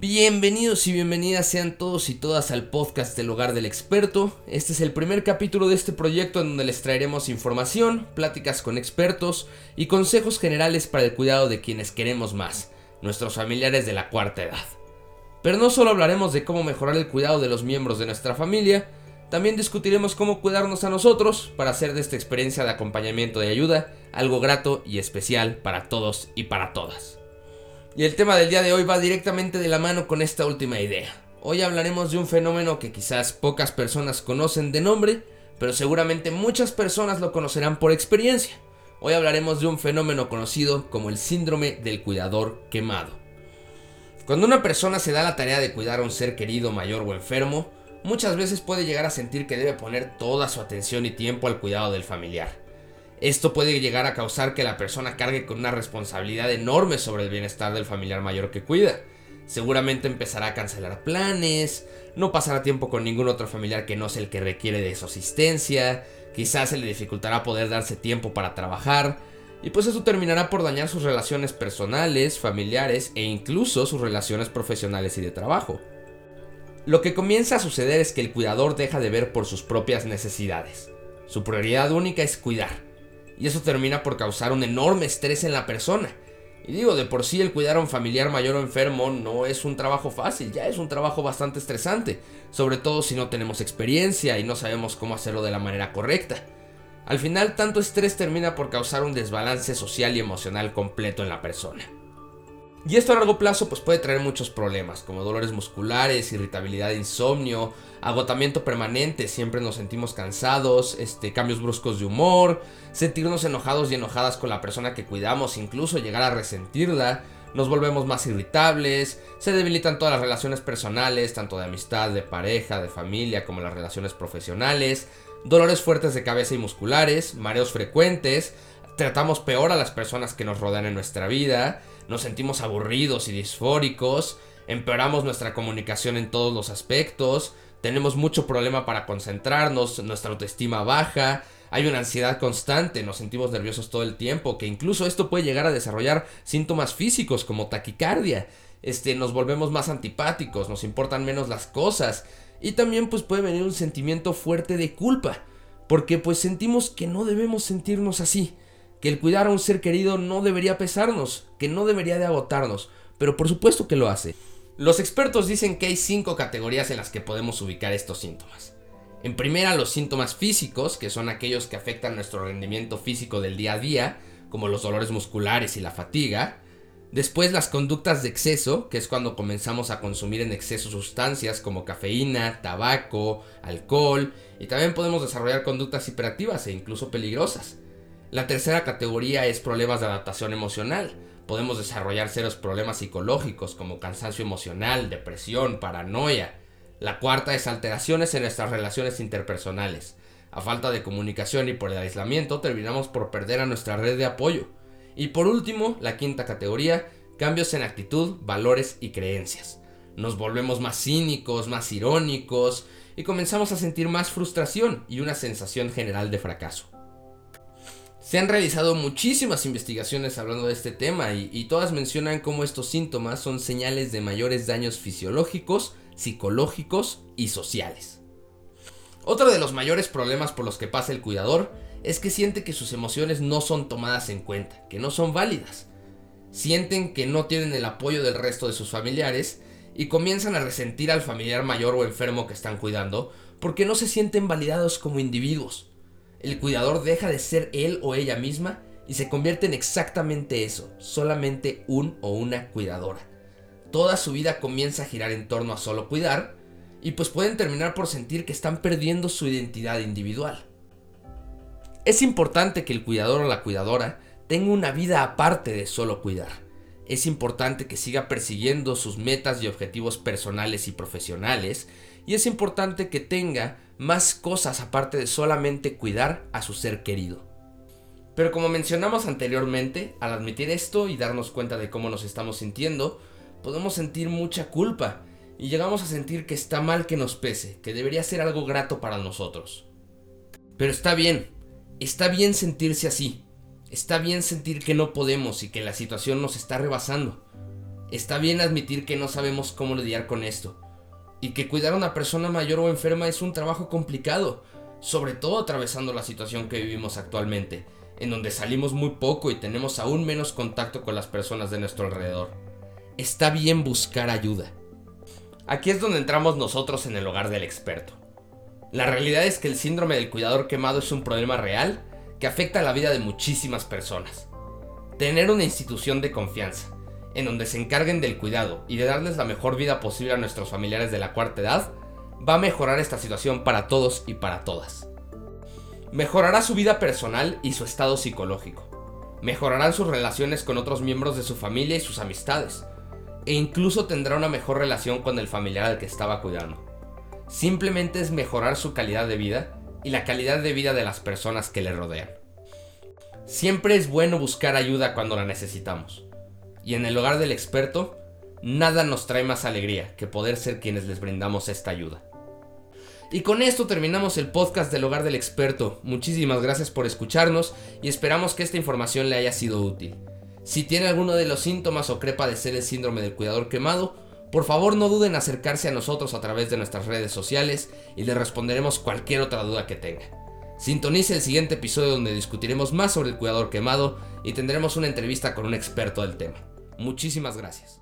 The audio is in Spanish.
Bienvenidos y bienvenidas sean todos y todas al podcast del hogar del experto. Este es el primer capítulo de este proyecto en donde les traeremos información, pláticas con expertos y consejos generales para el cuidado de quienes queremos más, nuestros familiares de la cuarta edad. Pero no solo hablaremos de cómo mejorar el cuidado de los miembros de nuestra familia, también discutiremos cómo cuidarnos a nosotros para hacer de esta experiencia de acompañamiento y ayuda algo grato y especial para todos y para todas. Y el tema del día de hoy va directamente de la mano con esta última idea. Hoy hablaremos de un fenómeno que quizás pocas personas conocen de nombre, pero seguramente muchas personas lo conocerán por experiencia. Hoy hablaremos de un fenómeno conocido como el síndrome del cuidador quemado. Cuando una persona se da la tarea de cuidar a un ser querido mayor o enfermo, muchas veces puede llegar a sentir que debe poner toda su atención y tiempo al cuidado del familiar. Esto puede llegar a causar que la persona cargue con una responsabilidad enorme sobre el bienestar del familiar mayor que cuida. Seguramente empezará a cancelar planes, no pasará tiempo con ningún otro familiar que no sea el que requiere de su asistencia, quizás se le dificultará poder darse tiempo para trabajar, y pues eso terminará por dañar sus relaciones personales, familiares e incluso sus relaciones profesionales y de trabajo. Lo que comienza a suceder es que el cuidador deja de ver por sus propias necesidades. Su prioridad única es cuidar y eso termina por causar un enorme estrés en la persona. Y digo, de por sí el cuidar a un familiar mayor o enfermo no es un trabajo fácil, ya es un trabajo bastante estresante, sobre todo si no tenemos experiencia y no sabemos cómo hacerlo de la manera correcta. Al final, tanto estrés termina por causar un desbalance social y emocional completo en la persona. Y esto a largo plazo pues puede traer muchos problemas, como dolores musculares, irritabilidad, insomnio, agotamiento permanente, siempre nos sentimos cansados, este, cambios bruscos de humor, sentirnos enojados y enojadas con la persona que cuidamos, incluso llegar a resentirla, nos volvemos más irritables, se debilitan todas las relaciones personales, tanto de amistad, de pareja, de familia, como las relaciones profesionales, dolores fuertes de cabeza y musculares, mareos frecuentes, tratamos peor a las personas que nos rodean en nuestra vida, nos sentimos aburridos y disfóricos, empeoramos nuestra comunicación en todos los aspectos, tenemos mucho problema para concentrarnos, nuestra autoestima baja, hay una ansiedad constante, nos sentimos nerviosos todo el tiempo, que incluso esto puede llegar a desarrollar síntomas físicos como taquicardia. Este, nos volvemos más antipáticos, nos importan menos las cosas y también pues puede venir un sentimiento fuerte de culpa, porque pues sentimos que no debemos sentirnos así que el cuidar a un ser querido no debería pesarnos, que no debería de agotarnos, pero por supuesto que lo hace. Los expertos dicen que hay cinco categorías en las que podemos ubicar estos síntomas. En primera, los síntomas físicos, que son aquellos que afectan nuestro rendimiento físico del día a día, como los dolores musculares y la fatiga. Después, las conductas de exceso, que es cuando comenzamos a consumir en exceso sustancias como cafeína, tabaco, alcohol, y también podemos desarrollar conductas hiperactivas e incluso peligrosas. La tercera categoría es problemas de adaptación emocional. Podemos desarrollar serios problemas psicológicos como cansancio emocional, depresión, paranoia. La cuarta es alteraciones en nuestras relaciones interpersonales. A falta de comunicación y por el aislamiento terminamos por perder a nuestra red de apoyo. Y por último, la quinta categoría, cambios en actitud, valores y creencias. Nos volvemos más cínicos, más irónicos y comenzamos a sentir más frustración y una sensación general de fracaso. Se han realizado muchísimas investigaciones hablando de este tema y, todas mencionan cómo estos síntomas son señales de mayores daños fisiológicos, psicológicos y sociales. Otro de los mayores problemas por los que pasa el cuidador es que siente que sus emociones no son tomadas en cuenta, que no son válidas. Sienten que no tienen el apoyo del resto de sus familiares y comienzan a resentir al familiar mayor o enfermo que están cuidando porque no se sienten validados como individuos el cuidador deja de ser él o ella misma y se convierte en exactamente eso, solamente un o una cuidadora. Toda su vida comienza a girar en torno a solo cuidar y pues pueden terminar por sentir que están perdiendo su identidad individual. Es importante que el cuidador o la cuidadora tenga una vida aparte de solo cuidar. Es importante que siga persiguiendo sus metas y objetivos personales y profesionales y es importante que tenga más cosas aparte de solamente cuidar a su ser querido. Pero como mencionamos anteriormente, al admitir esto y darnos cuenta de cómo nos estamos sintiendo, podemos sentir mucha culpa y llegamos a sentir que está mal que nos pese, que debería ser algo grato para nosotros. Pero está bien, está bien sentirse así, está bien sentir que no podemos y que la situación nos está rebasando. Está bien admitir que no sabemos cómo lidiar con esto, y que cuidar a una persona mayor o enferma es un trabajo complicado, sobre todo atravesando la situación que vivimos actualmente, en donde salimos muy poco y tenemos aún menos contacto con las personas de nuestro alrededor. Está bien buscar ayuda. Aquí es donde entramos nosotros en el hogar del experto. La realidad es que el síndrome del cuidador quemado es un problema real que afecta la vida de muchísimas personas. Tener una institución de confianza, en donde se encarguen del cuidado y de darles la mejor vida posible a nuestros familiares de la cuarta edad, va a mejorar esta situación para todos y para todas. Mejorará su vida personal y su estado psicológico. Mejorarán sus relaciones con otros miembros de su familia y sus amistades. E incluso tendrá una mejor relación con el familiar al que estaba cuidando. Simplemente es mejorar su calidad de vida y la calidad de vida de las personas que le rodean. Siempre es bueno buscar ayuda cuando la necesitamos y en el hogar del experto, nada nos trae más alegría que poder ser quienes les brindamos esta ayuda. Y con esto terminamos el podcast del hogar del experto. Muchísimas gracias por escucharnos y esperamos que esta información le haya sido útil. Si tiene alguno de los síntomas o cree padecer el síndrome del cuidador quemado, por favor no duden en acercarse a nosotros a través de nuestras redes sociales y le responderemos cualquier otra duda que tenga. Sintonice el siguiente episodio donde discutiremos más sobre el cuidador quemado y tendremos una entrevista con un experto del tema. Muchísimas gracias.